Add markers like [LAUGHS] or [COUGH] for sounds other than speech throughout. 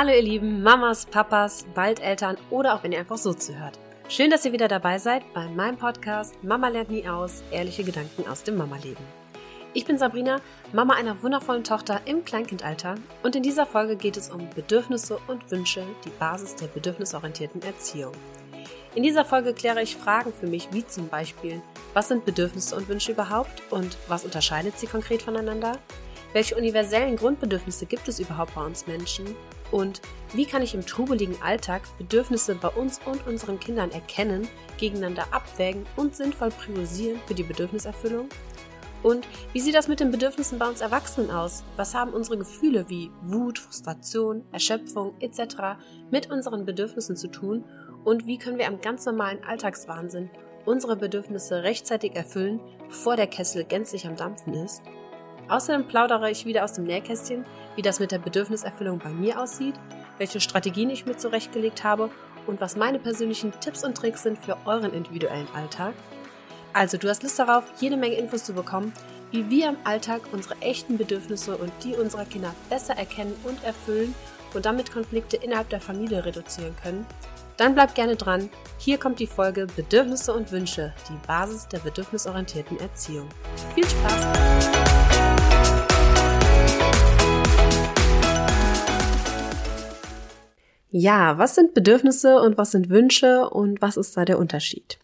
Hallo ihr lieben Mamas, Papas, bald Eltern oder auch wenn ihr einfach so zuhört. Schön, dass ihr wieder dabei seid bei meinem Podcast Mama lernt nie aus, ehrliche Gedanken aus dem Mama-Leben. Ich bin Sabrina, Mama einer wundervollen Tochter im Kleinkindalter und in dieser Folge geht es um Bedürfnisse und Wünsche, die Basis der bedürfnisorientierten Erziehung. In dieser Folge kläre ich Fragen für mich, wie zum Beispiel, was sind Bedürfnisse und Wünsche überhaupt und was unterscheidet sie konkret voneinander? Welche universellen Grundbedürfnisse gibt es überhaupt bei uns Menschen? Und wie kann ich im trubeligen Alltag Bedürfnisse bei uns und unseren Kindern erkennen, gegeneinander abwägen und sinnvoll priorisieren für die Bedürfniserfüllung? Und wie sieht das mit den Bedürfnissen bei uns Erwachsenen aus? Was haben unsere Gefühle wie Wut, Frustration, Erschöpfung etc. mit unseren Bedürfnissen zu tun? Und wie können wir am ganz normalen Alltagswahnsinn unsere Bedürfnisse rechtzeitig erfüllen, bevor der Kessel gänzlich am Dampfen ist? Außerdem plaudere ich wieder aus dem Nähkästchen, wie das mit der Bedürfniserfüllung bei mir aussieht, welche Strategien ich mir zurechtgelegt habe und was meine persönlichen Tipps und Tricks sind für euren individuellen Alltag. Also du hast Lust darauf, jede Menge Infos zu bekommen, wie wir im Alltag unsere echten Bedürfnisse und die unserer Kinder besser erkennen und erfüllen und damit Konflikte innerhalb der Familie reduzieren können. Dann bleibt gerne dran. Hier kommt die Folge Bedürfnisse und Wünsche, die Basis der bedürfnisorientierten Erziehung. Viel Spaß! Ja, was sind Bedürfnisse und was sind Wünsche und was ist da der Unterschied?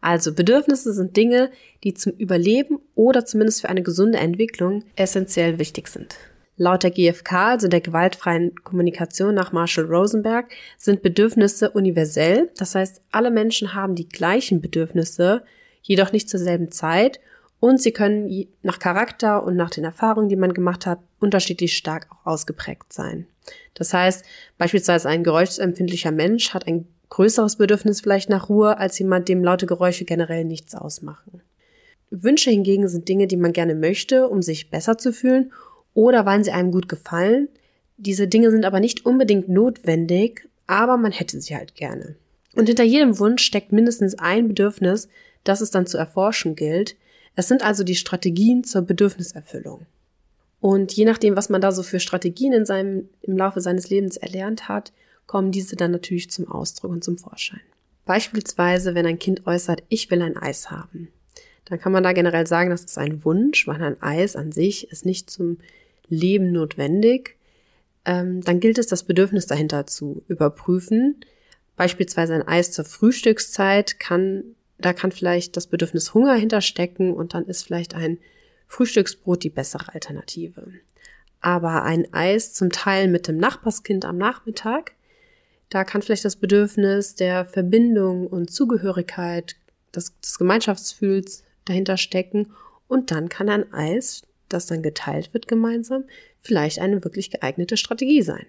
Also Bedürfnisse sind Dinge, die zum Überleben oder zumindest für eine gesunde Entwicklung essentiell wichtig sind. Laut der GfK, also der gewaltfreien Kommunikation nach Marshall Rosenberg, sind Bedürfnisse universell. Das heißt, alle Menschen haben die gleichen Bedürfnisse, jedoch nicht zur selben Zeit und sie können nach Charakter und nach den Erfahrungen, die man gemacht hat, unterschiedlich stark auch ausgeprägt sein. Das heißt, beispielsweise ein geräuschempfindlicher Mensch hat ein größeres Bedürfnis vielleicht nach Ruhe als jemand, dem laute Geräusche generell nichts ausmachen. Wünsche hingegen sind Dinge, die man gerne möchte, um sich besser zu fühlen oder weil sie einem gut gefallen. Diese Dinge sind aber nicht unbedingt notwendig, aber man hätte sie halt gerne. Und hinter jedem Wunsch steckt mindestens ein Bedürfnis, das es dann zu erforschen gilt, es sind also die Strategien zur Bedürfniserfüllung. Und je nachdem, was man da so für Strategien in seinem, im Laufe seines Lebens erlernt hat, kommen diese dann natürlich zum Ausdruck und zum Vorschein. Beispielsweise, wenn ein Kind äußert, ich will ein Eis haben. Dann kann man da generell sagen, das ist ein Wunsch, weil ein Eis an sich ist nicht zum Leben notwendig. Ähm, dann gilt es, das Bedürfnis dahinter zu überprüfen. Beispielsweise ein Eis zur Frühstückszeit kann da kann vielleicht das Bedürfnis Hunger hinterstecken und dann ist vielleicht ein Frühstücksbrot die bessere Alternative. Aber ein Eis zum Teil mit dem Nachbarskind am Nachmittag, da kann vielleicht das Bedürfnis der Verbindung und Zugehörigkeit, des, des Gemeinschaftsfühls dahinter stecken und dann kann ein Eis, das dann geteilt wird gemeinsam, vielleicht eine wirklich geeignete Strategie sein.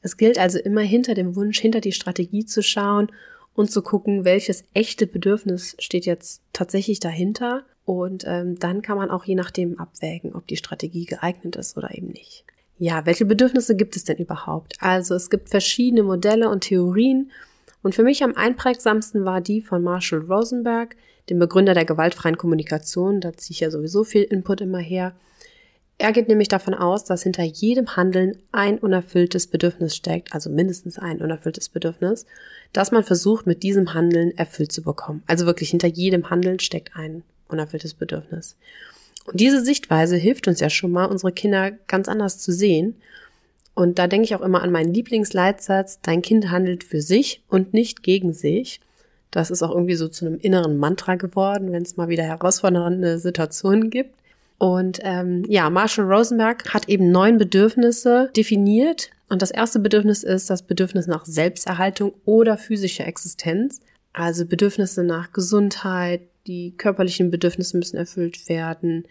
Es gilt also immer hinter dem Wunsch, hinter die Strategie zu schauen und zu gucken, welches echte Bedürfnis steht jetzt tatsächlich dahinter. Und ähm, dann kann man auch je nachdem abwägen, ob die Strategie geeignet ist oder eben nicht. Ja, welche Bedürfnisse gibt es denn überhaupt? Also es gibt verschiedene Modelle und Theorien. Und für mich am einprägsamsten war die von Marshall Rosenberg, dem Begründer der gewaltfreien Kommunikation. Da ziehe ich ja sowieso viel Input immer her. Er geht nämlich davon aus, dass hinter jedem Handeln ein unerfülltes Bedürfnis steckt, also mindestens ein unerfülltes Bedürfnis, das man versucht mit diesem Handeln erfüllt zu bekommen. Also wirklich hinter jedem Handeln steckt ein unerfülltes Bedürfnis. Und diese Sichtweise hilft uns ja schon mal, unsere Kinder ganz anders zu sehen. Und da denke ich auch immer an meinen Lieblingsleitsatz, dein Kind handelt für sich und nicht gegen sich. Das ist auch irgendwie so zu einem inneren Mantra geworden, wenn es mal wieder herausfordernde Situationen gibt. Und ähm, ja, Marshall Rosenberg hat eben neun Bedürfnisse definiert. Und das erste Bedürfnis ist das Bedürfnis nach Selbsterhaltung oder physischer Existenz. Also Bedürfnisse nach Gesundheit, die körperlichen Bedürfnisse müssen erfüllt werden.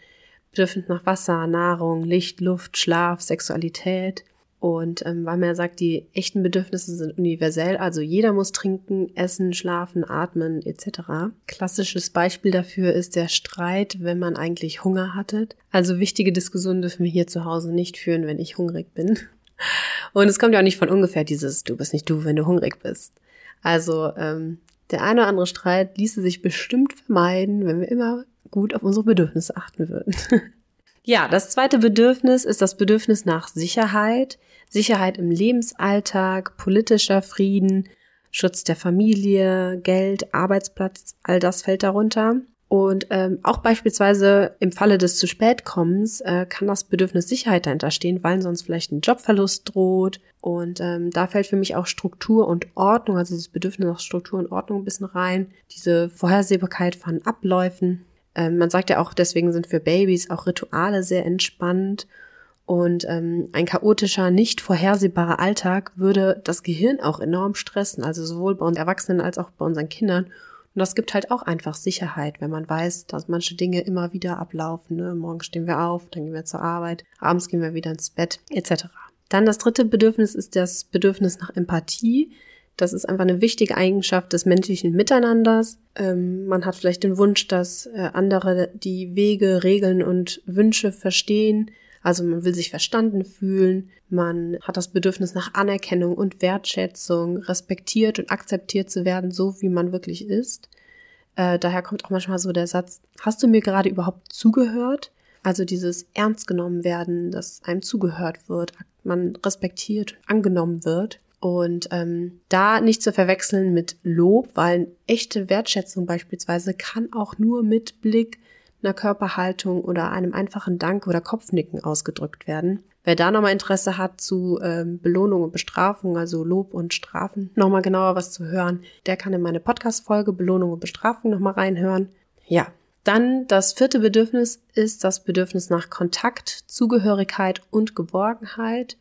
Bedürfnis nach Wasser, Nahrung, Licht, Luft, Schlaf, Sexualität. Und ähm, weil man ja sagt, die echten Bedürfnisse sind universell, also jeder muss trinken, essen, schlafen, atmen etc. Klassisches Beispiel dafür ist der Streit, wenn man eigentlich Hunger hattet. Also wichtige Diskussionen dürfen wir hier zu Hause nicht führen, wenn ich hungrig bin. Und es kommt ja auch nicht von ungefähr dieses Du bist nicht du, wenn du hungrig bist. Also ähm, der eine oder andere Streit ließe sich bestimmt vermeiden, wenn wir immer gut auf unsere Bedürfnisse achten würden. [LAUGHS] Ja, das zweite Bedürfnis ist das Bedürfnis nach Sicherheit. Sicherheit im Lebensalltag, politischer Frieden, Schutz der Familie, Geld, Arbeitsplatz, all das fällt darunter. Und ähm, auch beispielsweise im Falle des zu spät kommens äh, kann das Bedürfnis Sicherheit dahinter stehen, weil sonst vielleicht ein Jobverlust droht. Und ähm, da fällt für mich auch Struktur und Ordnung, also dieses Bedürfnis nach Struktur und Ordnung ein bisschen rein. Diese Vorhersehbarkeit von Abläufen. Ähm, man sagt ja auch, deswegen sind für Babys auch Rituale sehr entspannt. Und ähm, ein chaotischer, nicht vorhersehbarer Alltag würde das Gehirn auch enorm stressen, also sowohl bei uns Erwachsenen als auch bei unseren Kindern. Und das gibt halt auch einfach Sicherheit, wenn man weiß, dass manche Dinge immer wieder ablaufen. Ne? Morgen stehen wir auf, dann gehen wir zur Arbeit, abends gehen wir wieder ins Bett, etc. Dann das dritte Bedürfnis ist das Bedürfnis nach Empathie. Das ist einfach eine wichtige Eigenschaft des menschlichen Miteinanders. Ähm, man hat vielleicht den Wunsch, dass äh, andere die Wege, Regeln und Wünsche verstehen. Also man will sich verstanden fühlen, man hat das Bedürfnis nach Anerkennung und Wertschätzung, respektiert und akzeptiert zu werden, so wie man wirklich ist. Äh, daher kommt auch manchmal so der Satz, hast du mir gerade überhaupt zugehört? Also dieses Ernst genommen werden, dass einem zugehört wird, man respektiert, angenommen wird. Und ähm, da nicht zu verwechseln mit Lob, weil echte Wertschätzung beispielsweise kann auch nur mit Blick, einer Körperhaltung oder einem einfachen Dank oder Kopfnicken ausgedrückt werden. Wer da nochmal Interesse hat zu ähm, Belohnung und Bestrafung, also Lob und Strafen, nochmal genauer was zu hören, der kann in meine Podcast-Folge Belohnung und Bestrafung nochmal reinhören. Ja, dann das vierte Bedürfnis ist das Bedürfnis nach Kontakt, Zugehörigkeit und Geborgenheit.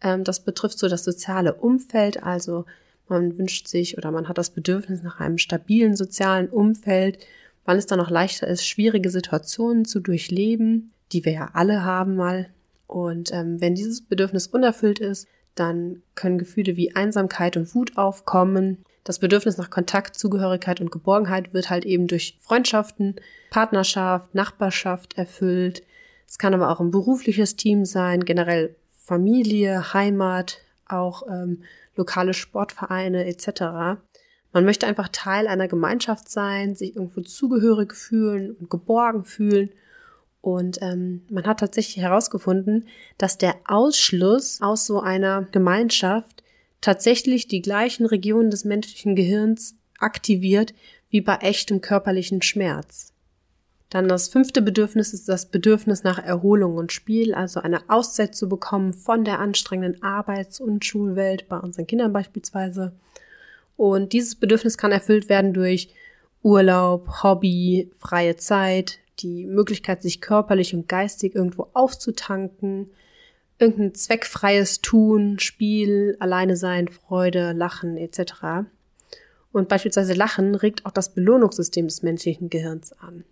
Ähm, das betrifft so das soziale Umfeld, also man wünscht sich oder man hat das Bedürfnis nach einem stabilen sozialen Umfeld, weil es dann auch leichter ist, schwierige Situationen zu durchleben, die wir ja alle haben mal. Und ähm, wenn dieses Bedürfnis unerfüllt ist, dann können Gefühle wie Einsamkeit und Wut aufkommen. Das Bedürfnis nach Kontakt, Zugehörigkeit und Geborgenheit wird halt eben durch Freundschaften, Partnerschaft, Nachbarschaft erfüllt. Es kann aber auch ein berufliches Team sein, generell Familie, Heimat, auch ähm, lokale Sportvereine etc. Man möchte einfach Teil einer Gemeinschaft sein, sich irgendwo zugehörig fühlen und geborgen fühlen. Und ähm, man hat tatsächlich herausgefunden, dass der Ausschluss aus so einer Gemeinschaft tatsächlich die gleichen Regionen des menschlichen Gehirns aktiviert wie bei echtem körperlichen Schmerz. Dann das fünfte Bedürfnis ist das Bedürfnis nach Erholung und Spiel, also eine Auszeit zu bekommen von der anstrengenden Arbeits- und Schulwelt, bei unseren Kindern beispielsweise. Und dieses Bedürfnis kann erfüllt werden durch Urlaub, Hobby, freie Zeit, die Möglichkeit, sich körperlich und geistig irgendwo aufzutanken, irgendein zweckfreies Tun, Spiel, alleine sein, Freude, Lachen etc. Und beispielsweise Lachen regt auch das Belohnungssystem des menschlichen Gehirns an.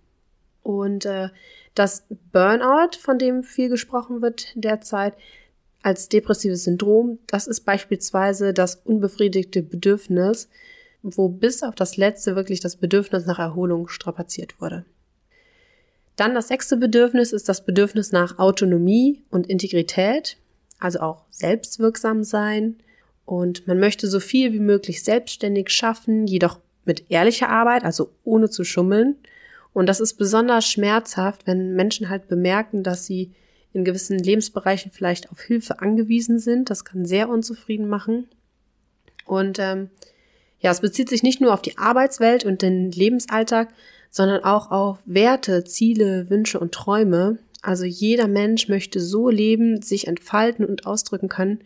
Und äh, das Burnout, von dem viel gesprochen wird derzeit, als depressives Syndrom, das ist beispielsweise das unbefriedigte Bedürfnis, wo bis auf das letzte wirklich das Bedürfnis nach Erholung strapaziert wurde. Dann das sechste Bedürfnis ist das Bedürfnis nach Autonomie und Integrität, also auch selbstwirksam sein. Und man möchte so viel wie möglich selbstständig schaffen, jedoch mit ehrlicher Arbeit, also ohne zu schummeln. Und das ist besonders schmerzhaft, wenn Menschen halt bemerken, dass sie in gewissen Lebensbereichen vielleicht auf Hilfe angewiesen sind. Das kann sehr unzufrieden machen. Und ähm, ja, es bezieht sich nicht nur auf die Arbeitswelt und den Lebensalltag, sondern auch auf Werte, Ziele, Wünsche und Träume. Also jeder Mensch möchte so leben, sich entfalten und ausdrücken können,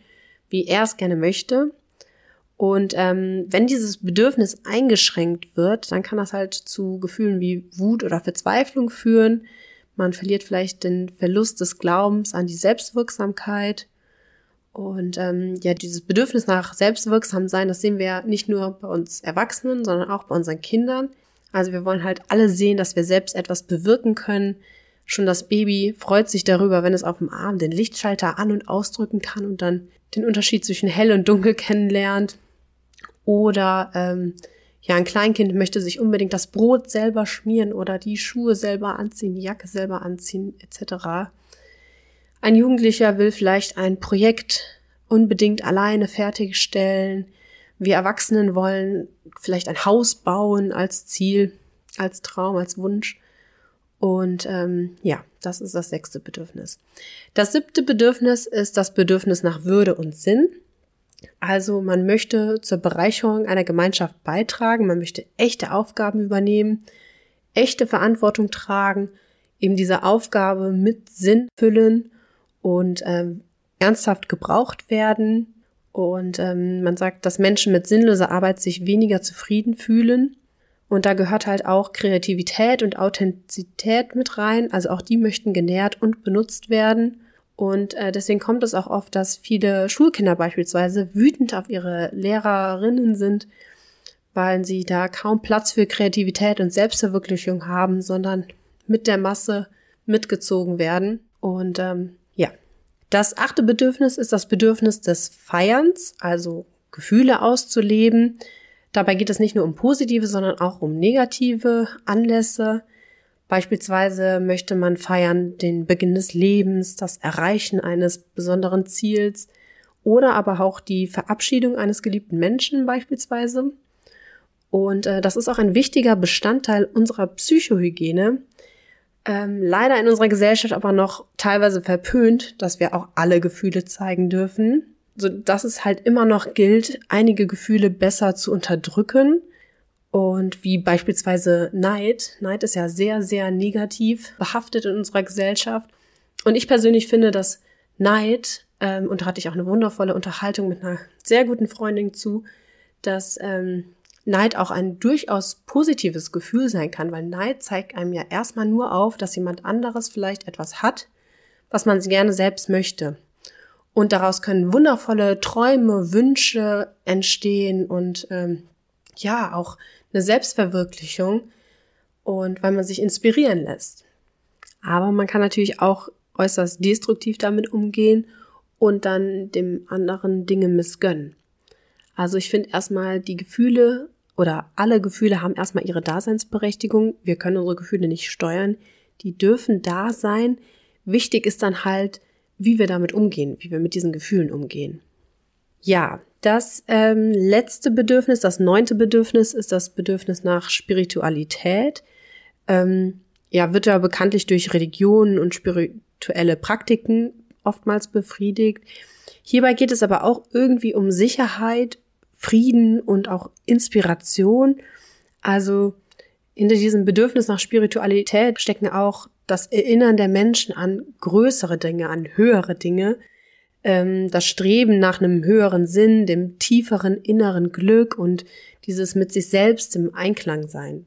wie er es gerne möchte. Und ähm, wenn dieses Bedürfnis eingeschränkt wird, dann kann das halt zu Gefühlen wie Wut oder Verzweiflung führen, man verliert vielleicht den Verlust des Glaubens an die Selbstwirksamkeit. Und ähm, ja, dieses Bedürfnis nach selbstwirksam sein, das sehen wir nicht nur bei uns Erwachsenen, sondern auch bei unseren Kindern. Also wir wollen halt alle sehen, dass wir selbst etwas bewirken können. Schon das Baby freut sich darüber, wenn es auf dem Arm den Lichtschalter an- und ausdrücken kann und dann den Unterschied zwischen hell und dunkel kennenlernt. Oder ähm, ja, ein Kleinkind möchte sich unbedingt das Brot selber schmieren oder die Schuhe selber anziehen, die Jacke selber anziehen, etc. Ein Jugendlicher will vielleicht ein Projekt unbedingt alleine fertigstellen. Wir Erwachsenen wollen vielleicht ein Haus bauen als Ziel, als Traum, als Wunsch. Und ähm, ja, das ist das sechste Bedürfnis. Das siebte Bedürfnis ist das Bedürfnis nach Würde und Sinn. Also man möchte zur Bereicherung einer Gemeinschaft beitragen, man möchte echte Aufgaben übernehmen, echte Verantwortung tragen, eben diese Aufgabe mit Sinn füllen und ähm, ernsthaft gebraucht werden. Und ähm, man sagt, dass Menschen mit sinnloser Arbeit sich weniger zufrieden fühlen. Und da gehört halt auch Kreativität und Authentizität mit rein. Also auch die möchten genährt und benutzt werden. Und äh, deswegen kommt es auch oft, dass viele Schulkinder beispielsweise wütend auf ihre Lehrerinnen sind, weil sie da kaum Platz für Kreativität und Selbstverwirklichung haben, sondern mit der Masse mitgezogen werden. Und ähm, ja, das achte Bedürfnis ist das Bedürfnis des Feierns, also Gefühle auszuleben. Dabei geht es nicht nur um positive, sondern auch um negative Anlässe. Beispielsweise möchte man feiern den Beginn des Lebens, das Erreichen eines besonderen Ziels oder aber auch die Verabschiedung eines geliebten Menschen beispielsweise. Und äh, das ist auch ein wichtiger Bestandteil unserer Psychohygiene. Ähm, leider in unserer Gesellschaft aber noch teilweise verpönt, dass wir auch alle Gefühle zeigen dürfen, so dass es halt immer noch gilt, einige Gefühle besser zu unterdrücken und wie beispielsweise Neid. Neid ist ja sehr, sehr negativ behaftet in unserer Gesellschaft. Und ich persönlich finde, dass Neid, ähm, und da hatte ich auch eine wundervolle Unterhaltung mit einer sehr guten Freundin zu, dass ähm, Neid auch ein durchaus positives Gefühl sein kann, weil Neid zeigt einem ja erstmal nur auf, dass jemand anderes vielleicht etwas hat, was man gerne selbst möchte. Und daraus können wundervolle Träume, Wünsche entstehen und ähm, ja, auch eine Selbstverwirklichung und weil man sich inspirieren lässt. Aber man kann natürlich auch äußerst destruktiv damit umgehen und dann dem anderen Dinge missgönnen. Also ich finde erstmal die Gefühle oder alle Gefühle haben erstmal ihre Daseinsberechtigung. Wir können unsere Gefühle nicht steuern. Die dürfen da sein. Wichtig ist dann halt, wie wir damit umgehen, wie wir mit diesen Gefühlen umgehen. Ja, das ähm, letzte Bedürfnis, das neunte Bedürfnis, ist das Bedürfnis nach Spiritualität. Ähm, ja, wird ja bekanntlich durch Religionen und spirituelle Praktiken oftmals befriedigt. Hierbei geht es aber auch irgendwie um Sicherheit, Frieden und auch Inspiration. Also hinter diesem Bedürfnis nach Spiritualität stecken auch das Erinnern der Menschen an größere Dinge, an höhere Dinge, ähm, das Streben nach einem höheren Sinn, dem tieferen inneren Glück und dieses mit sich selbst im Einklang sein.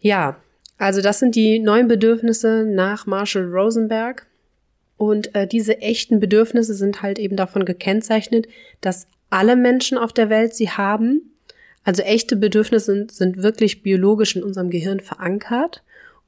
Ja, also das sind die neuen Bedürfnisse nach Marshall Rosenberg. Und äh, diese echten Bedürfnisse sind halt eben davon gekennzeichnet, dass alle Menschen auf der Welt sie haben. Also echte Bedürfnisse sind, sind wirklich biologisch in unserem Gehirn verankert.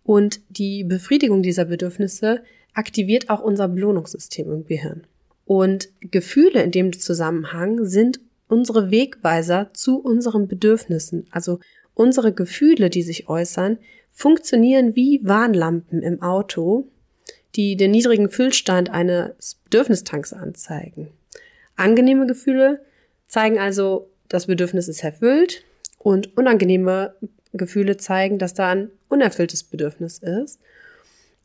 Und die Befriedigung dieser Bedürfnisse aktiviert auch unser Belohnungssystem im Gehirn. Und Gefühle in dem Zusammenhang sind unsere Wegweiser zu unseren Bedürfnissen. Also unsere Gefühle, die sich äußern, funktionieren wie Warnlampen im Auto, die den niedrigen Füllstand eines Bedürfnistanks anzeigen. Angenehme Gefühle zeigen also, das Bedürfnis ist erfüllt und unangenehme Gefühle zeigen, dass da ein unerfülltes Bedürfnis ist.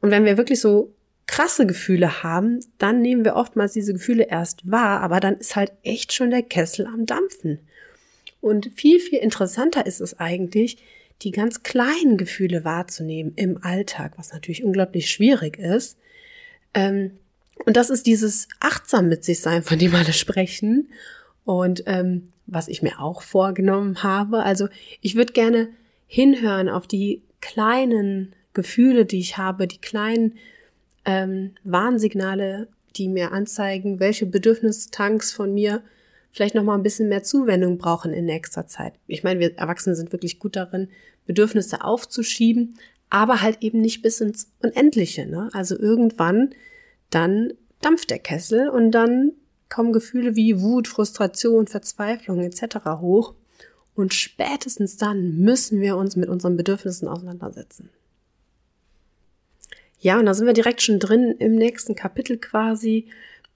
Und wenn wir wirklich so krasse Gefühle haben, dann nehmen wir oftmals diese Gefühle erst wahr, aber dann ist halt echt schon der Kessel am Dampfen. Und viel, viel interessanter ist es eigentlich, die ganz kleinen Gefühle wahrzunehmen im Alltag, was natürlich unglaublich schwierig ist. Ähm, und das ist dieses achtsam mit sich sein, von dem alle sprechen. Und ähm, was ich mir auch vorgenommen habe. Also ich würde gerne hinhören auf die kleinen Gefühle, die ich habe, die kleinen ähm, Warnsignale, die mir anzeigen, welche Bedürfnistanks von mir vielleicht noch mal ein bisschen mehr Zuwendung brauchen in nächster Zeit. Ich meine, wir Erwachsene sind wirklich gut darin, Bedürfnisse aufzuschieben, aber halt eben nicht bis ins Unendliche. Ne? Also irgendwann dann dampft der Kessel und dann kommen Gefühle wie Wut, Frustration, Verzweiflung etc. hoch. Und spätestens dann müssen wir uns mit unseren Bedürfnissen auseinandersetzen. Ja, und da sind wir direkt schon drin im nächsten Kapitel quasi.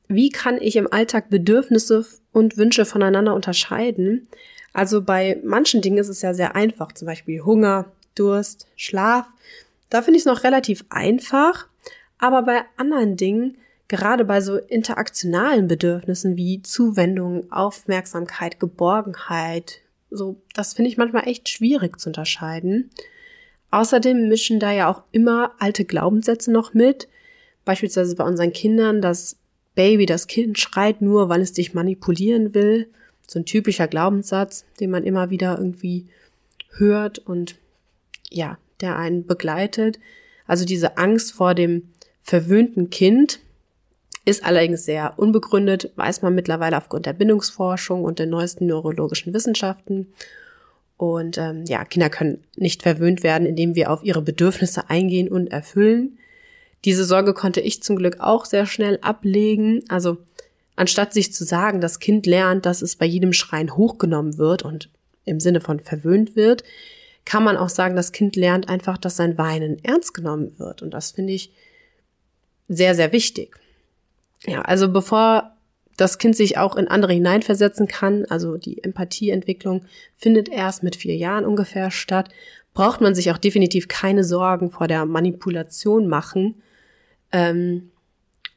Wie kann ich im Alltag Bedürfnisse und Wünsche voneinander unterscheiden? Also bei manchen Dingen ist es ja sehr einfach, zum Beispiel Hunger, Durst, Schlaf. Da finde ich es noch relativ einfach, aber bei anderen Dingen, gerade bei so interaktionalen Bedürfnissen wie Zuwendung, Aufmerksamkeit, Geborgenheit, so, das finde ich manchmal echt schwierig zu unterscheiden. Außerdem mischen da ja auch immer alte Glaubenssätze noch mit. Beispielsweise bei unseren Kindern, das Baby, das Kind schreit nur, weil es dich manipulieren will. So ein typischer Glaubenssatz, den man immer wieder irgendwie hört und ja, der einen begleitet. Also diese Angst vor dem verwöhnten Kind ist allerdings sehr unbegründet, weiß man mittlerweile aufgrund der Bindungsforschung und der neuesten neurologischen Wissenschaften. Und ähm, ja, Kinder können nicht verwöhnt werden, indem wir auf ihre Bedürfnisse eingehen und erfüllen. Diese Sorge konnte ich zum Glück auch sehr schnell ablegen. Also anstatt sich zu sagen, das Kind lernt, dass es bei jedem Schreien hochgenommen wird und im Sinne von verwöhnt wird, kann man auch sagen, das Kind lernt einfach, dass sein Weinen ernst genommen wird. Und das finde ich sehr, sehr wichtig. Ja, also bevor das Kind sich auch in andere hineinversetzen kann, also die Empathieentwicklung findet erst mit vier Jahren ungefähr statt, braucht man sich auch definitiv keine Sorgen vor der Manipulation machen. Ähm,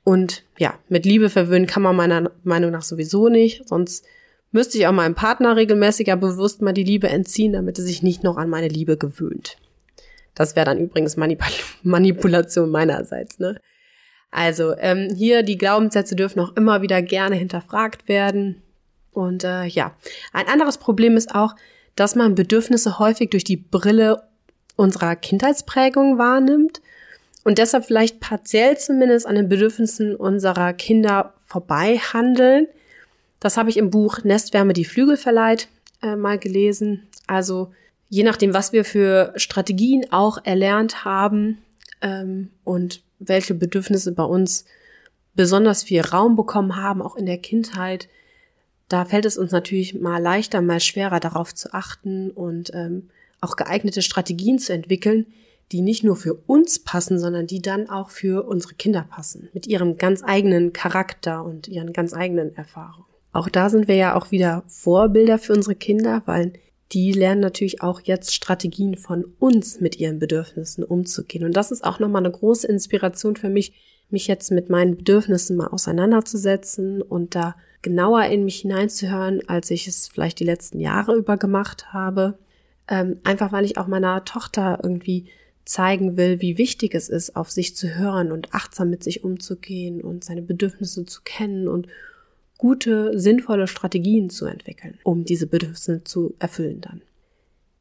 und ja, mit Liebe verwöhnen kann man meiner Meinung nach sowieso nicht, sonst müsste ich auch meinem Partner regelmäßiger bewusst mal die Liebe entziehen, damit er sich nicht noch an meine Liebe gewöhnt. Das wäre dann übrigens Manipul [LAUGHS] Manipulation meinerseits, ne? Also ähm, hier die Glaubenssätze dürfen auch immer wieder gerne hinterfragt werden. Und äh, ja, ein anderes Problem ist auch, dass man Bedürfnisse häufig durch die Brille unserer Kindheitsprägung wahrnimmt und deshalb vielleicht partiell zumindest an den Bedürfnissen unserer Kinder vorbei handeln. Das habe ich im Buch Nestwärme die Flügel verleiht äh, mal gelesen. Also je nachdem, was wir für Strategien auch erlernt haben ähm, und welche Bedürfnisse bei uns besonders viel Raum bekommen haben, auch in der Kindheit, da fällt es uns natürlich mal leichter, mal schwerer darauf zu achten und ähm, auch geeignete Strategien zu entwickeln, die nicht nur für uns passen, sondern die dann auch für unsere Kinder passen, mit ihrem ganz eigenen Charakter und ihren ganz eigenen Erfahrungen. Auch da sind wir ja auch wieder Vorbilder für unsere Kinder, weil die lernen natürlich auch jetzt Strategien von uns mit ihren Bedürfnissen umzugehen. Und das ist auch nochmal eine große Inspiration für mich, mich jetzt mit meinen Bedürfnissen mal auseinanderzusetzen und da genauer in mich hineinzuhören, als ich es vielleicht die letzten Jahre über gemacht habe. Ähm, einfach weil ich auch meiner Tochter irgendwie zeigen will, wie wichtig es ist, auf sich zu hören und achtsam mit sich umzugehen und seine Bedürfnisse zu kennen und gute, sinnvolle Strategien zu entwickeln, um diese Bedürfnisse zu erfüllen dann.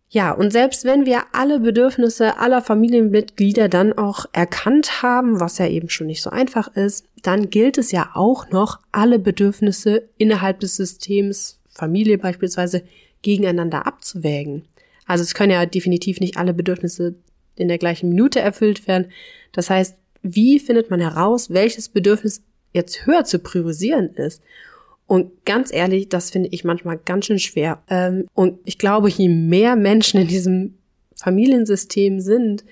Ja, und selbst wenn wir alle Bedürfnisse aller Familienmitglieder dann auch erkannt haben, was ja eben schon nicht so einfach ist, dann gilt es ja auch noch, alle Bedürfnisse innerhalb des Systems, Familie beispielsweise, gegeneinander abzuwägen. Also es können ja definitiv nicht alle Bedürfnisse in der gleichen Minute erfüllt werden. Das heißt, wie findet man heraus, welches Bedürfnis jetzt höher zu priorisieren ist? Und ganz ehrlich, das finde ich manchmal ganz schön schwer. Ähm, und ich glaube, je mehr Menschen in diesem Familiensystem sind,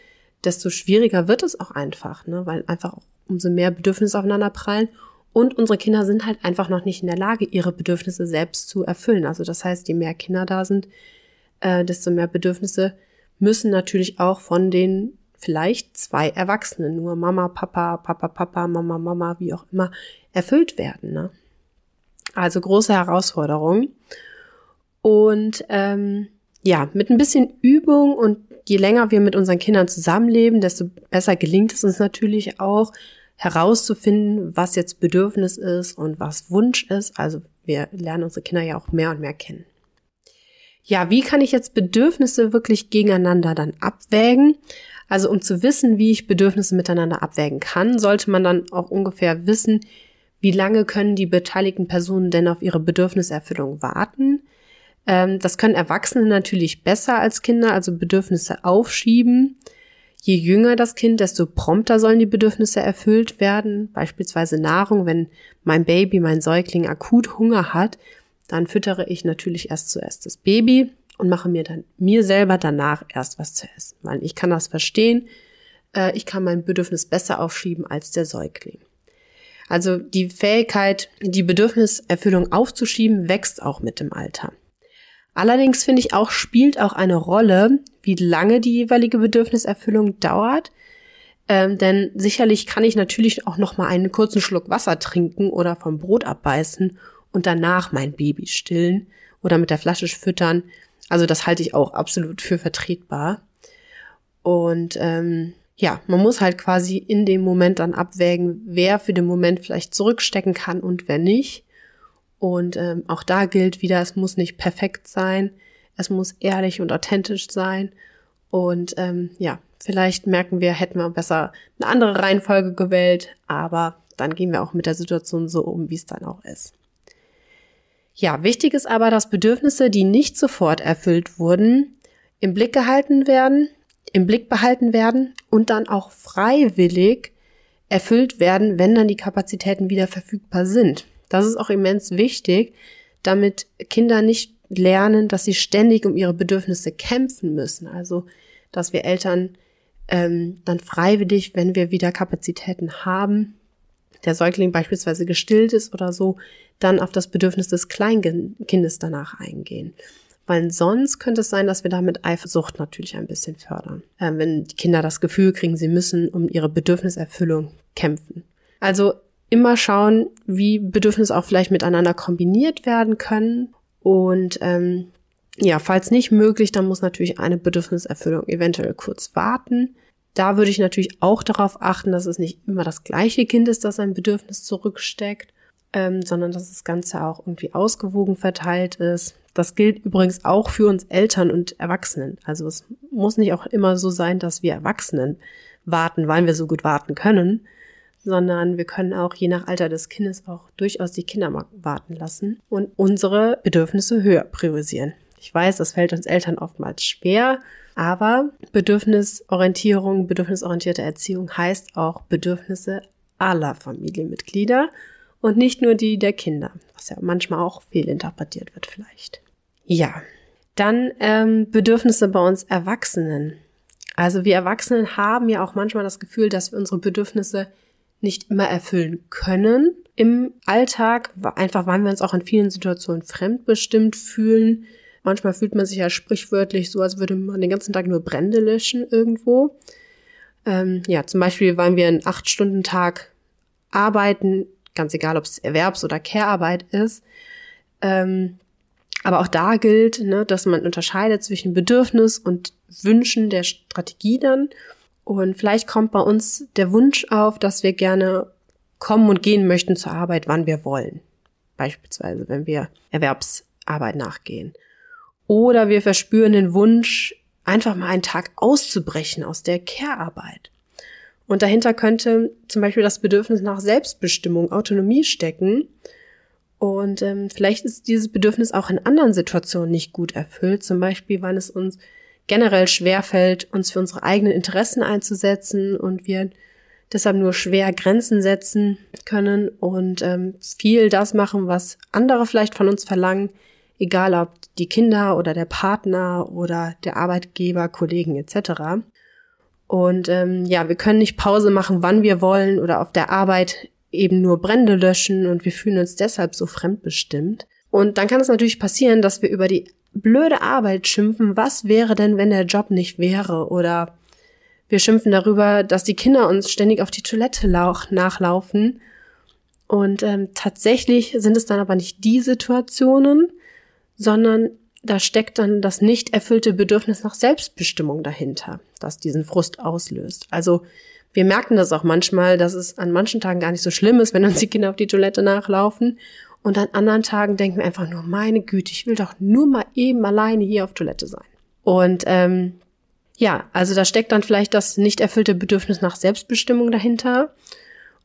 desto schwieriger wird es auch einfach, ne? weil einfach umso mehr Bedürfnisse aufeinander prallen. Und unsere Kinder sind halt einfach noch nicht in der Lage, ihre Bedürfnisse selbst zu erfüllen. Also das heißt, je mehr Kinder da sind, äh, desto mehr Bedürfnisse müssen natürlich auch von den vielleicht zwei Erwachsenen, nur Mama, Papa, Papa, Papa, Mama, Mama, wie auch immer, erfüllt werden. Ne? Also große Herausforderung. Und ähm, ja, mit ein bisschen Übung und je länger wir mit unseren Kindern zusammenleben, desto besser gelingt es uns natürlich auch herauszufinden, was jetzt Bedürfnis ist und was Wunsch ist. Also wir lernen unsere Kinder ja auch mehr und mehr kennen. Ja, wie kann ich jetzt Bedürfnisse wirklich gegeneinander dann abwägen? Also um zu wissen, wie ich Bedürfnisse miteinander abwägen kann, sollte man dann auch ungefähr wissen, wie lange können die beteiligten Personen denn auf ihre Bedürfniserfüllung warten? Ähm, das können Erwachsene natürlich besser als Kinder, also Bedürfnisse aufschieben. Je jünger das Kind, desto prompter sollen die Bedürfnisse erfüllt werden. Beispielsweise Nahrung. Wenn mein Baby, mein Säugling akut Hunger hat, dann füttere ich natürlich erst zuerst das Baby und mache mir dann mir selber danach erst was zu essen, weil ich kann das verstehen. Äh, ich kann mein Bedürfnis besser aufschieben als der Säugling. Also die Fähigkeit, die Bedürfniserfüllung aufzuschieben, wächst auch mit dem Alter. Allerdings finde ich auch, spielt auch eine Rolle, wie lange die jeweilige Bedürfniserfüllung dauert. Ähm, denn sicherlich kann ich natürlich auch noch mal einen kurzen Schluck Wasser trinken oder vom Brot abbeißen und danach mein Baby stillen oder mit der Flasche füttern. Also das halte ich auch absolut für vertretbar. Und ähm, ja, man muss halt quasi in dem Moment dann abwägen, wer für den Moment vielleicht zurückstecken kann und wer nicht. Und ähm, auch da gilt wieder, es muss nicht perfekt sein, es muss ehrlich und authentisch sein. Und ähm, ja, vielleicht merken wir, hätten wir besser eine andere Reihenfolge gewählt, aber dann gehen wir auch mit der Situation so um, wie es dann auch ist. Ja, wichtig ist aber, dass Bedürfnisse, die nicht sofort erfüllt wurden, im Blick gehalten werden, im Blick behalten werden und dann auch freiwillig erfüllt werden, wenn dann die Kapazitäten wieder verfügbar sind. Das ist auch immens wichtig, damit Kinder nicht lernen, dass sie ständig um ihre Bedürfnisse kämpfen müssen. Also, dass wir Eltern ähm, dann freiwillig, wenn wir wieder Kapazitäten haben, der Säugling beispielsweise gestillt ist oder so, dann auf das Bedürfnis des Kleinkindes danach eingehen. Weil sonst könnte es sein, dass wir damit Eifersucht natürlich ein bisschen fördern. Ähm, wenn die Kinder das Gefühl kriegen, sie müssen um ihre Bedürfniserfüllung kämpfen. Also immer schauen, wie Bedürfnisse auch vielleicht miteinander kombiniert werden können. Und ähm, ja, falls nicht möglich, dann muss natürlich eine Bedürfniserfüllung eventuell kurz warten. Da würde ich natürlich auch darauf achten, dass es nicht immer das gleiche Kind ist, das ein Bedürfnis zurücksteckt, ähm, sondern dass das Ganze auch irgendwie ausgewogen verteilt ist. Das gilt übrigens auch für uns Eltern und Erwachsenen. Also es muss nicht auch immer so sein, dass wir Erwachsenen warten, weil wir so gut warten können, sondern wir können auch je nach Alter des Kindes auch durchaus die Kinder warten lassen und unsere Bedürfnisse höher priorisieren. Ich weiß, das fällt uns Eltern oftmals schwer, aber Bedürfnisorientierung, bedürfnisorientierte Erziehung heißt auch Bedürfnisse aller Familienmitglieder und nicht nur die der Kinder, was ja manchmal auch fehlinterpretiert wird vielleicht. Ja, dann ähm, Bedürfnisse bei uns Erwachsenen. Also wir Erwachsenen haben ja auch manchmal das Gefühl, dass wir unsere Bedürfnisse nicht immer erfüllen können im Alltag, einfach weil wir uns auch in vielen Situationen fremdbestimmt fühlen. Manchmal fühlt man sich ja sprichwörtlich so, als würde man den ganzen Tag nur Brände löschen irgendwo. Ähm, ja, zum Beispiel, weil wir einen Acht-Stunden-Tag arbeiten, ganz egal, ob es Erwerbs- oder Care-Arbeit ist. Ähm, aber auch da gilt, ne, dass man unterscheidet zwischen Bedürfnis und Wünschen der Strategie dann. Und vielleicht kommt bei uns der Wunsch auf, dass wir gerne kommen und gehen möchten zur Arbeit, wann wir wollen. Beispielsweise, wenn wir Erwerbsarbeit nachgehen. Oder wir verspüren den Wunsch, einfach mal einen Tag auszubrechen aus der Care-Arbeit. Und dahinter könnte zum Beispiel das Bedürfnis nach Selbstbestimmung, Autonomie stecken. Und ähm, vielleicht ist dieses Bedürfnis auch in anderen Situationen nicht gut erfüllt. Zum Beispiel, weil es uns generell schwerfällt, uns für unsere eigenen Interessen einzusetzen und wir deshalb nur schwer Grenzen setzen können und ähm, viel das machen, was andere vielleicht von uns verlangen, egal ob die Kinder oder der Partner oder der Arbeitgeber, Kollegen etc. Und ähm, ja, wir können nicht Pause machen, wann wir wollen oder auf der Arbeit eben nur Brände löschen und wir fühlen uns deshalb so fremdbestimmt. Und dann kann es natürlich passieren, dass wir über die blöde Arbeit schimpfen, was wäre denn, wenn der Job nicht wäre? Oder wir schimpfen darüber, dass die Kinder uns ständig auf die Toilette nachlaufen. Und ähm, tatsächlich sind es dann aber nicht die Situationen, sondern da steckt dann das nicht erfüllte Bedürfnis nach Selbstbestimmung dahinter, das diesen Frust auslöst. Also wir merken das auch manchmal, dass es an manchen Tagen gar nicht so schlimm ist, wenn uns die Kinder auf die Toilette nachlaufen. Und an anderen Tagen denken wir einfach nur, meine Güte, ich will doch nur mal eben alleine hier auf Toilette sein. Und ähm, ja, also da steckt dann vielleicht das nicht erfüllte Bedürfnis nach Selbstbestimmung dahinter.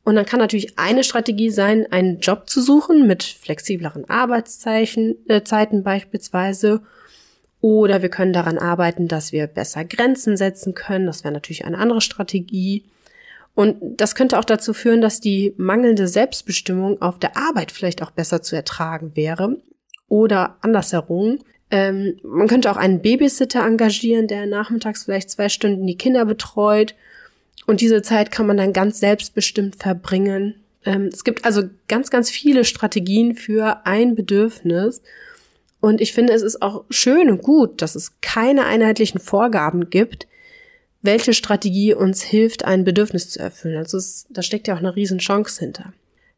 Und dann kann natürlich eine Strategie sein, einen Job zu suchen mit flexibleren Arbeitszeiten äh, beispielsweise. Oder wir können daran arbeiten, dass wir besser Grenzen setzen können. Das wäre natürlich eine andere Strategie. Und das könnte auch dazu führen, dass die mangelnde Selbstbestimmung auf der Arbeit vielleicht auch besser zu ertragen wäre. Oder andersherum. Ähm, man könnte auch einen Babysitter engagieren, der nachmittags vielleicht zwei Stunden die Kinder betreut und diese Zeit kann man dann ganz selbstbestimmt verbringen. Ähm, es gibt also ganz, ganz viele Strategien für ein Bedürfnis. Und ich finde, es ist auch schön und gut, dass es keine einheitlichen Vorgaben gibt, welche Strategie uns hilft, ein Bedürfnis zu erfüllen. Also es, da steckt ja auch eine riesen Chance hinter.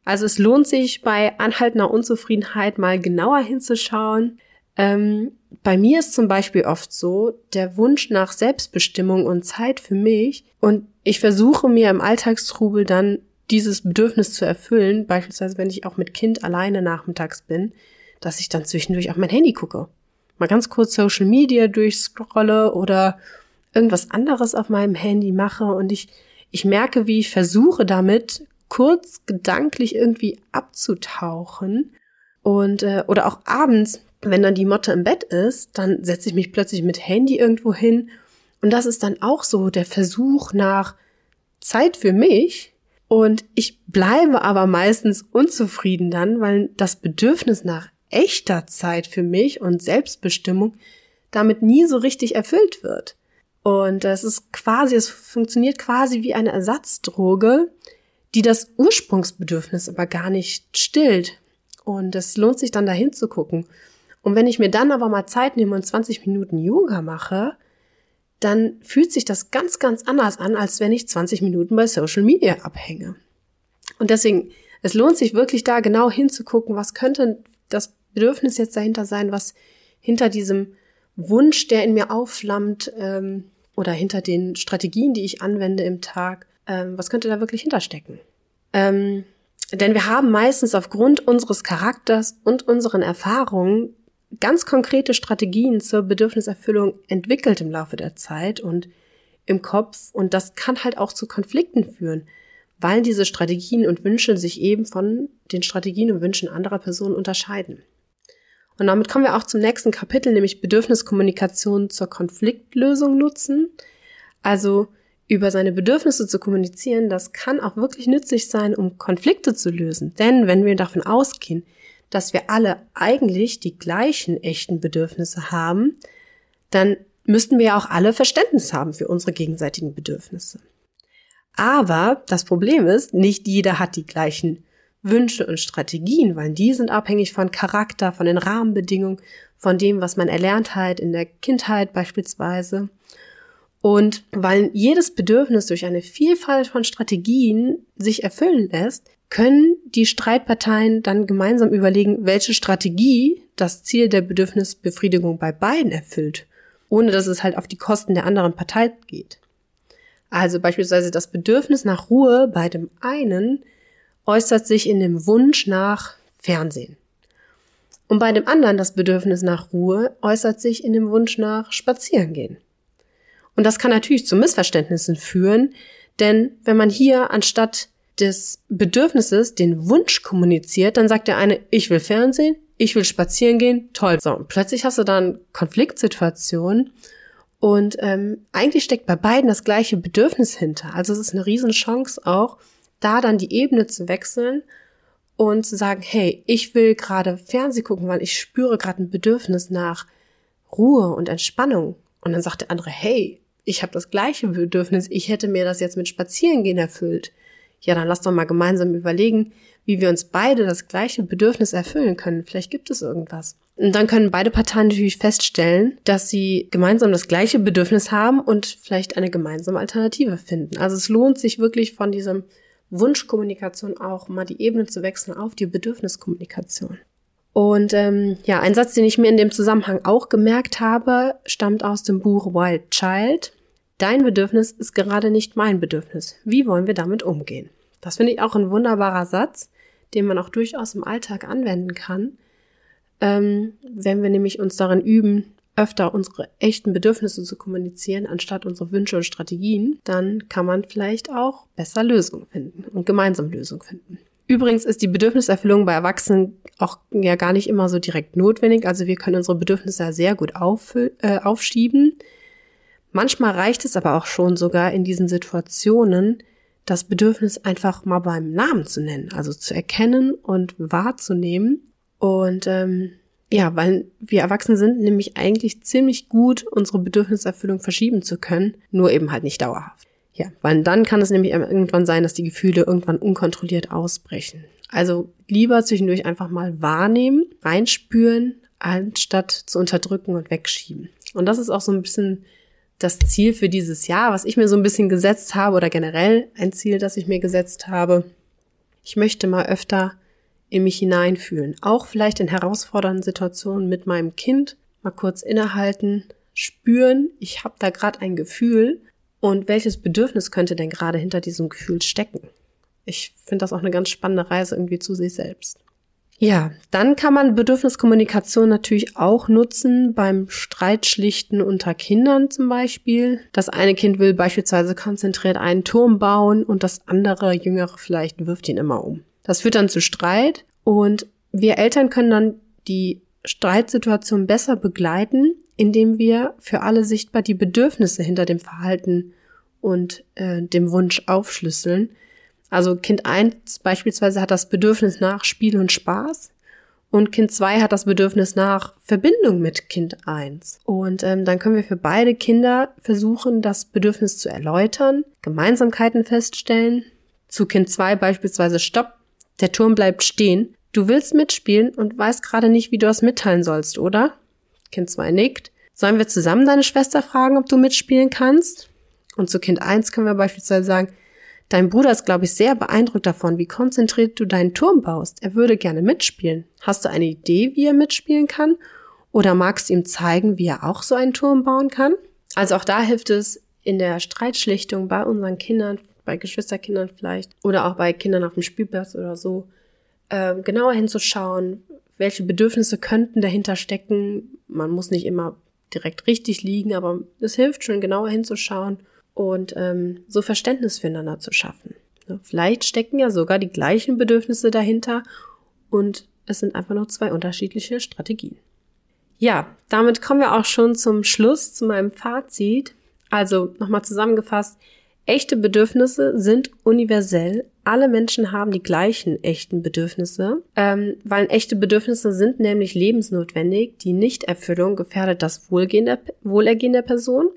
Also es lohnt sich bei anhaltender Unzufriedenheit mal genauer hinzuschauen. Ähm, bei mir ist zum Beispiel oft so der Wunsch nach Selbstbestimmung und Zeit für mich und ich versuche mir im Alltagstrubel dann dieses Bedürfnis zu erfüllen, beispielsweise wenn ich auch mit Kind alleine nachmittags bin, dass ich dann zwischendurch auf mein Handy gucke. Mal ganz kurz Social Media durchscrolle oder irgendwas anderes auf meinem Handy mache und ich, ich merke, wie ich versuche damit kurz gedanklich irgendwie abzutauchen und äh, oder auch abends, wenn dann die Motte im Bett ist, dann setze ich mich plötzlich mit Handy irgendwo hin und das ist dann auch so der Versuch nach Zeit für mich und ich bleibe aber meistens unzufrieden dann, weil das Bedürfnis nach echter Zeit für mich und Selbstbestimmung damit nie so richtig erfüllt wird. Und es ist quasi, es funktioniert quasi wie eine Ersatzdroge, die das Ursprungsbedürfnis aber gar nicht stillt. Und es lohnt sich dann dahin zu gucken. Und wenn ich mir dann aber mal Zeit nehme und 20 Minuten Yoga mache, dann fühlt sich das ganz, ganz anders an, als wenn ich 20 Minuten bei Social Media abhänge. Und deswegen, es lohnt sich wirklich da genau hinzugucken, was könnte das Bedürfnis jetzt dahinter sein, was hinter diesem Wunsch, der in mir aufflammt, ähm, oder hinter den Strategien, die ich anwende im Tag, ähm, was könnte da wirklich hinterstecken? Ähm, denn wir haben meistens aufgrund unseres Charakters und unseren Erfahrungen ganz konkrete Strategien zur Bedürfniserfüllung entwickelt im Laufe der Zeit und im Kopf. Und das kann halt auch zu Konflikten führen, weil diese Strategien und Wünsche sich eben von den Strategien und Wünschen anderer Personen unterscheiden. Und damit kommen wir auch zum nächsten Kapitel, nämlich Bedürfniskommunikation zur Konfliktlösung nutzen. Also über seine Bedürfnisse zu kommunizieren, das kann auch wirklich nützlich sein, um Konflikte zu lösen. Denn wenn wir davon ausgehen, dass wir alle eigentlich die gleichen echten Bedürfnisse haben, dann müssten wir ja auch alle Verständnis haben für unsere gegenseitigen Bedürfnisse. Aber das Problem ist, nicht jeder hat die gleichen Wünsche und Strategien, weil die sind abhängig von Charakter, von den Rahmenbedingungen, von dem, was man erlernt hat in der Kindheit beispielsweise. Und weil jedes Bedürfnis durch eine Vielfalt von Strategien sich erfüllen lässt, können die Streitparteien dann gemeinsam überlegen, welche Strategie das Ziel der Bedürfnisbefriedigung bei beiden erfüllt, ohne dass es halt auf die Kosten der anderen Partei geht. Also beispielsweise das Bedürfnis nach Ruhe bei dem einen äußert sich in dem Wunsch nach Fernsehen. Und bei dem anderen das Bedürfnis nach Ruhe äußert sich in dem Wunsch nach Spazierengehen. Und das kann natürlich zu Missverständnissen führen, denn wenn man hier anstatt des Bedürfnisses den Wunsch kommuniziert, dann sagt der eine, ich will Fernsehen, ich will spazieren gehen, toll. So, und plötzlich hast du dann Konfliktsituation und ähm, eigentlich steckt bei beiden das gleiche Bedürfnis hinter. Also es ist eine Riesenchance auch, da dann die Ebene zu wechseln und zu sagen, hey, ich will gerade Fernseh gucken, weil ich spüre gerade ein Bedürfnis nach Ruhe und Entspannung. Und dann sagt der andere, hey, ich habe das gleiche Bedürfnis, ich hätte mir das jetzt mit Spazierengehen erfüllt. Ja, dann lass doch mal gemeinsam überlegen, wie wir uns beide das gleiche Bedürfnis erfüllen können. Vielleicht gibt es irgendwas. Und dann können beide Parteien natürlich feststellen, dass sie gemeinsam das gleiche Bedürfnis haben und vielleicht eine gemeinsame Alternative finden. Also es lohnt sich wirklich von diesem Wunschkommunikation auch mal die Ebene zu wechseln auf die Bedürfniskommunikation. Und ähm, ja, ein Satz, den ich mir in dem Zusammenhang auch gemerkt habe, stammt aus dem Buch Wild Child. Dein Bedürfnis ist gerade nicht mein Bedürfnis. Wie wollen wir damit umgehen? Das finde ich auch ein wunderbarer Satz, den man auch durchaus im Alltag anwenden kann, ähm, wenn wir nämlich uns darin üben, öfter unsere echten Bedürfnisse zu kommunizieren, anstatt unsere Wünsche und Strategien, dann kann man vielleicht auch besser Lösungen finden und gemeinsam Lösungen finden. Übrigens ist die Bedürfniserfüllung bei Erwachsenen auch ja gar nicht immer so direkt notwendig. Also wir können unsere Bedürfnisse sehr gut äh, aufschieben. Manchmal reicht es aber auch schon sogar in diesen Situationen, das Bedürfnis einfach mal beim Namen zu nennen, also zu erkennen und wahrzunehmen. Und ähm, ja, weil wir Erwachsene sind nämlich eigentlich ziemlich gut, unsere Bedürfniserfüllung verschieben zu können, nur eben halt nicht dauerhaft. Ja, weil dann kann es nämlich irgendwann sein, dass die Gefühle irgendwann unkontrolliert ausbrechen. Also lieber zwischendurch einfach mal wahrnehmen, reinspüren, anstatt zu unterdrücken und wegschieben. Und das ist auch so ein bisschen das Ziel für dieses Jahr, was ich mir so ein bisschen gesetzt habe oder generell ein Ziel, das ich mir gesetzt habe. Ich möchte mal öfter in mich hineinfühlen, auch vielleicht in herausfordernden Situationen mit meinem Kind, mal kurz innehalten, spüren, ich habe da gerade ein Gefühl und welches Bedürfnis könnte denn gerade hinter diesem Gefühl stecken? Ich finde das auch eine ganz spannende Reise irgendwie zu sich selbst. Ja, dann kann man Bedürfniskommunikation natürlich auch nutzen beim Streitschlichten unter Kindern zum Beispiel. Das eine Kind will beispielsweise konzentriert einen Turm bauen und das andere Jüngere vielleicht wirft ihn immer um. Das führt dann zu Streit und wir Eltern können dann die Streitsituation besser begleiten, indem wir für alle sichtbar die Bedürfnisse hinter dem Verhalten und äh, dem Wunsch aufschlüsseln. Also Kind 1 beispielsweise hat das Bedürfnis nach Spiel und Spaß und Kind 2 hat das Bedürfnis nach Verbindung mit Kind 1. Und ähm, dann können wir für beide Kinder versuchen, das Bedürfnis zu erläutern, Gemeinsamkeiten feststellen. Zu Kind 2 beispielsweise Stopp, der Turm bleibt stehen. Du willst mitspielen und weißt gerade nicht, wie du das mitteilen sollst, oder? Kind 2 nickt. Sollen wir zusammen deine Schwester fragen, ob du mitspielen kannst? Und zu Kind 1 können wir beispielsweise sagen, dein Bruder ist, glaube ich, sehr beeindruckt davon, wie konzentriert du deinen Turm baust. Er würde gerne mitspielen. Hast du eine Idee, wie er mitspielen kann? Oder magst du ihm zeigen, wie er auch so einen Turm bauen kann? Also auch da hilft es in der Streitschlichtung bei unseren Kindern, bei Geschwisterkindern vielleicht, oder auch bei Kindern auf dem Spielplatz oder so, äh, genauer hinzuschauen, welche Bedürfnisse könnten dahinter stecken. Man muss nicht immer direkt richtig liegen, aber es hilft schon genauer hinzuschauen und ähm, so Verständnis füreinander zu schaffen. Vielleicht stecken ja sogar die gleichen Bedürfnisse dahinter und es sind einfach nur zwei unterschiedliche Strategien. Ja, damit kommen wir auch schon zum Schluss, zu meinem Fazit. Also nochmal zusammengefasst, echte Bedürfnisse sind universell. Alle Menschen haben die gleichen echten Bedürfnisse, ähm, weil echte Bedürfnisse sind nämlich lebensnotwendig. Die Nichterfüllung gefährdet das Wohlgehen der, Wohlergehen der Person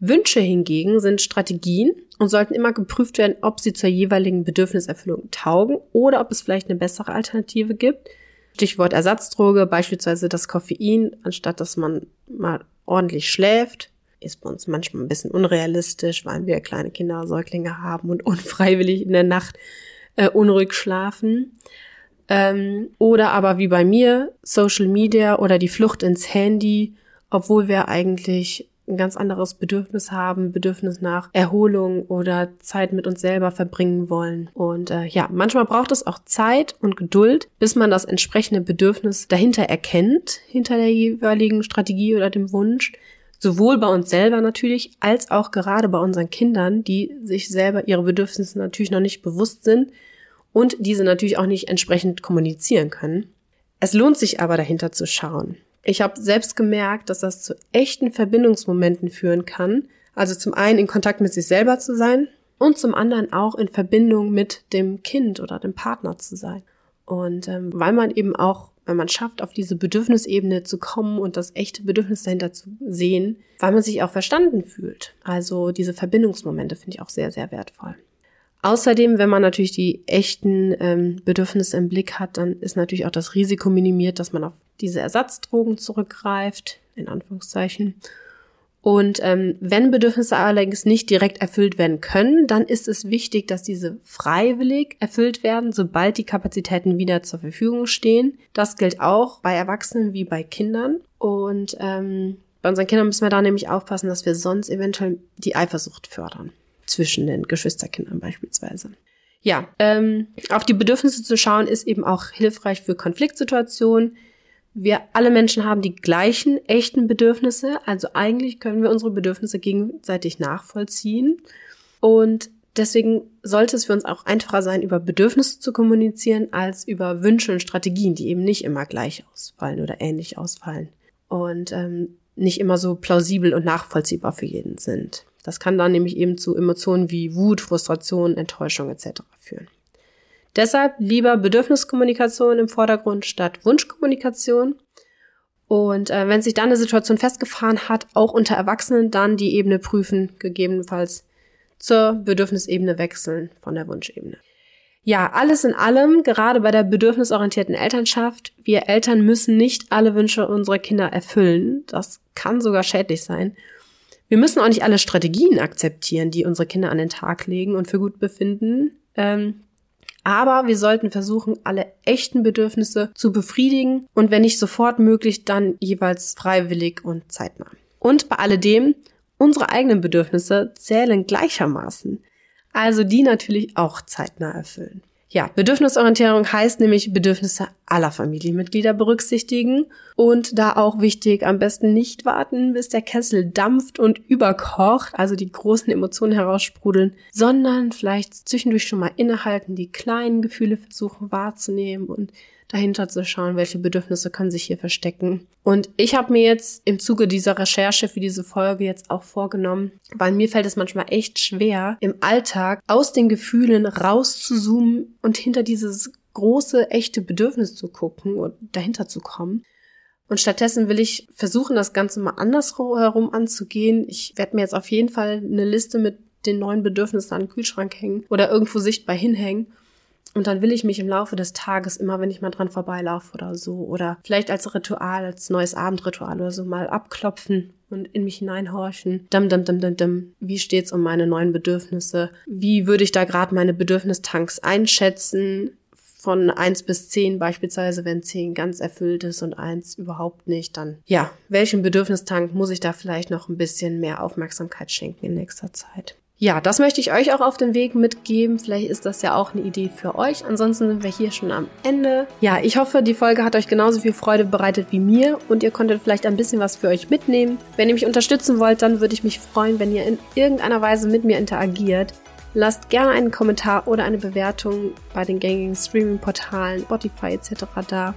Wünsche hingegen sind Strategien und sollten immer geprüft werden, ob sie zur jeweiligen Bedürfniserfüllung taugen oder ob es vielleicht eine bessere Alternative gibt. Stichwort Ersatzdroge, beispielsweise das Koffein, anstatt dass man mal ordentlich schläft, ist bei uns manchmal ein bisschen unrealistisch, weil wir kleine Kinder, Säuglinge haben und [LAUGHS] unfreiwillig in der Nacht äh, unruhig schlafen. Ähm, oder aber wie bei mir, Social Media oder die Flucht ins Handy, obwohl wir eigentlich ein ganz anderes Bedürfnis haben, Bedürfnis nach Erholung oder Zeit mit uns selber verbringen wollen. Und äh, ja, manchmal braucht es auch Zeit und Geduld, bis man das entsprechende Bedürfnis dahinter erkennt, hinter der jeweiligen Strategie oder dem Wunsch. Sowohl bei uns selber natürlich, als auch gerade bei unseren Kindern, die sich selber ihre Bedürfnisse natürlich noch nicht bewusst sind und diese natürlich auch nicht entsprechend kommunizieren können. Es lohnt sich aber dahinter zu schauen. Ich habe selbst gemerkt, dass das zu echten Verbindungsmomenten führen kann. Also zum einen in Kontakt mit sich selber zu sein und zum anderen auch in Verbindung mit dem Kind oder dem Partner zu sein. Und ähm, weil man eben auch, wenn man schafft, auf diese Bedürfnisebene zu kommen und das echte Bedürfnis dahinter zu sehen, weil man sich auch verstanden fühlt. Also diese Verbindungsmomente finde ich auch sehr, sehr wertvoll. Außerdem, wenn man natürlich die echten ähm, Bedürfnisse im Blick hat, dann ist natürlich auch das Risiko minimiert, dass man auf diese Ersatzdrogen zurückgreift, in Anführungszeichen. Und ähm, wenn Bedürfnisse allerdings nicht direkt erfüllt werden können, dann ist es wichtig, dass diese freiwillig erfüllt werden, sobald die Kapazitäten wieder zur Verfügung stehen. Das gilt auch bei Erwachsenen wie bei Kindern. Und ähm, bei unseren Kindern müssen wir da nämlich aufpassen, dass wir sonst eventuell die Eifersucht fördern. Zwischen den Geschwisterkindern beispielsweise. Ja, ähm, auf die Bedürfnisse zu schauen, ist eben auch hilfreich für Konfliktsituationen wir alle Menschen haben die gleichen echten Bedürfnisse. Also eigentlich können wir unsere Bedürfnisse gegenseitig nachvollziehen. Und deswegen sollte es für uns auch einfacher sein, über Bedürfnisse zu kommunizieren, als über Wünsche und Strategien, die eben nicht immer gleich ausfallen oder ähnlich ausfallen. Und ähm, nicht immer so plausibel und nachvollziehbar für jeden sind. Das kann dann nämlich eben zu Emotionen wie Wut, Frustration, Enttäuschung etc. führen. Deshalb lieber Bedürfniskommunikation im Vordergrund statt Wunschkommunikation. Und äh, wenn sich dann eine Situation festgefahren hat, auch unter Erwachsenen dann die Ebene prüfen, gegebenenfalls zur Bedürfnisebene wechseln von der Wunschebene. Ja, alles in allem, gerade bei der bedürfnisorientierten Elternschaft, wir Eltern müssen nicht alle Wünsche unserer Kinder erfüllen. Das kann sogar schädlich sein. Wir müssen auch nicht alle Strategien akzeptieren, die unsere Kinder an den Tag legen und für gut befinden. Ähm, aber wir sollten versuchen, alle echten Bedürfnisse zu befriedigen und wenn nicht sofort möglich, dann jeweils freiwillig und zeitnah. Und bei alledem, unsere eigenen Bedürfnisse zählen gleichermaßen. Also die natürlich auch zeitnah erfüllen. Ja, Bedürfnisorientierung heißt nämlich Bedürfnisse aller Familienmitglieder berücksichtigen und da auch wichtig, am besten nicht warten, bis der Kessel dampft und überkocht, also die großen Emotionen heraussprudeln, sondern vielleicht zwischendurch schon mal innehalten, die kleinen Gefühle versuchen wahrzunehmen und dahinter zu schauen, welche Bedürfnisse können sich hier verstecken. Und ich habe mir jetzt im Zuge dieser Recherche für diese Folge jetzt auch vorgenommen, weil mir fällt es manchmal echt schwer, im Alltag aus den Gefühlen rauszuzoomen und hinter dieses große, echte Bedürfnis zu gucken und dahinter zu kommen. Und stattdessen will ich versuchen, das Ganze mal andersherum anzugehen. Ich werde mir jetzt auf jeden Fall eine Liste mit den neuen Bedürfnissen an den Kühlschrank hängen oder irgendwo sichtbar hinhängen und dann will ich mich im Laufe des Tages immer, wenn ich mal dran vorbeilaufe oder so, oder vielleicht als Ritual, als neues Abendritual oder so mal abklopfen und in mich hineinhorchen. Dum, dum, dum, dum, dum. Wie steht's um meine neuen Bedürfnisse? Wie würde ich da gerade meine Bedürfnistanks einschätzen? Von eins bis zehn beispielsweise, wenn zehn ganz erfüllt ist und eins überhaupt nicht, dann ja, welchem Bedürfnistank muss ich da vielleicht noch ein bisschen mehr Aufmerksamkeit schenken in nächster Zeit? Ja, das möchte ich euch auch auf den Weg mitgeben. Vielleicht ist das ja auch eine Idee für euch. Ansonsten sind wir hier schon am Ende. Ja, ich hoffe, die Folge hat euch genauso viel Freude bereitet wie mir und ihr konntet vielleicht ein bisschen was für euch mitnehmen. Wenn ihr mich unterstützen wollt, dann würde ich mich freuen, wenn ihr in irgendeiner Weise mit mir interagiert. Lasst gerne einen Kommentar oder eine Bewertung bei den gängigen Streaming-Portalen, Spotify etc. da.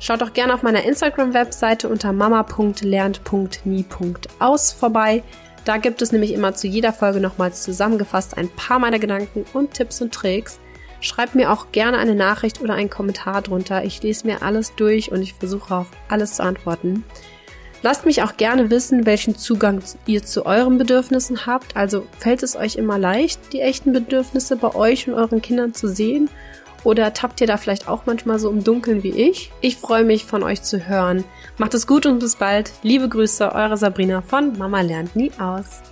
Schaut auch gerne auf meiner Instagram-Webseite unter mama.lernt.nie.aus vorbei. Da gibt es nämlich immer zu jeder Folge nochmals zusammengefasst ein paar meiner Gedanken und Tipps und Tricks. Schreibt mir auch gerne eine Nachricht oder einen Kommentar drunter. Ich lese mir alles durch und ich versuche auf alles zu antworten. Lasst mich auch gerne wissen, welchen Zugang ihr zu euren Bedürfnissen habt. Also fällt es euch immer leicht, die echten Bedürfnisse bei euch und euren Kindern zu sehen? Oder tappt ihr da vielleicht auch manchmal so im Dunkeln wie ich? Ich freue mich von euch zu hören. Macht es gut und bis bald. Liebe Grüße, eure Sabrina von Mama lernt nie aus.